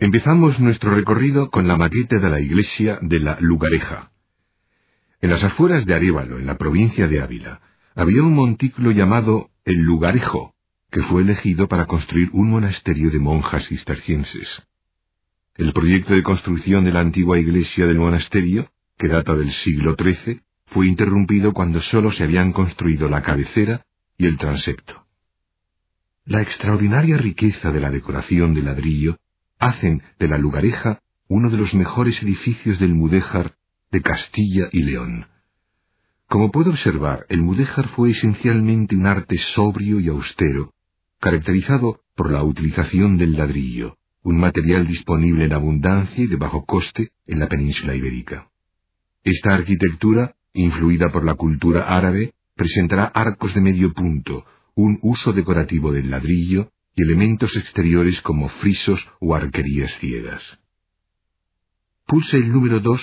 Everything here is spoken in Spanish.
Empezamos nuestro recorrido con la maqueta de la iglesia de la Lugareja. En las afueras de Arévalo, en la provincia de Ávila, había un montículo llamado el Lugarejo, que fue elegido para construir un monasterio de monjas cistercienses. El proyecto de construcción de la antigua iglesia del monasterio, que data del siglo XIII, fue interrumpido cuando sólo se habían construido la cabecera y el transepto. La extraordinaria riqueza de la decoración de ladrillo hacen de la lugareja uno de los mejores edificios del Mudéjar de Castilla y León. Como puede observar, el mudéjar fue esencialmente un arte sobrio y austero, caracterizado por la utilización del ladrillo, un material disponible en abundancia y de bajo coste en la península ibérica. Esta arquitectura, influida por la cultura árabe, presentará arcos de medio punto, un uso decorativo del ladrillo y elementos exteriores como frisos o arquerías ciegas. Puse el número 2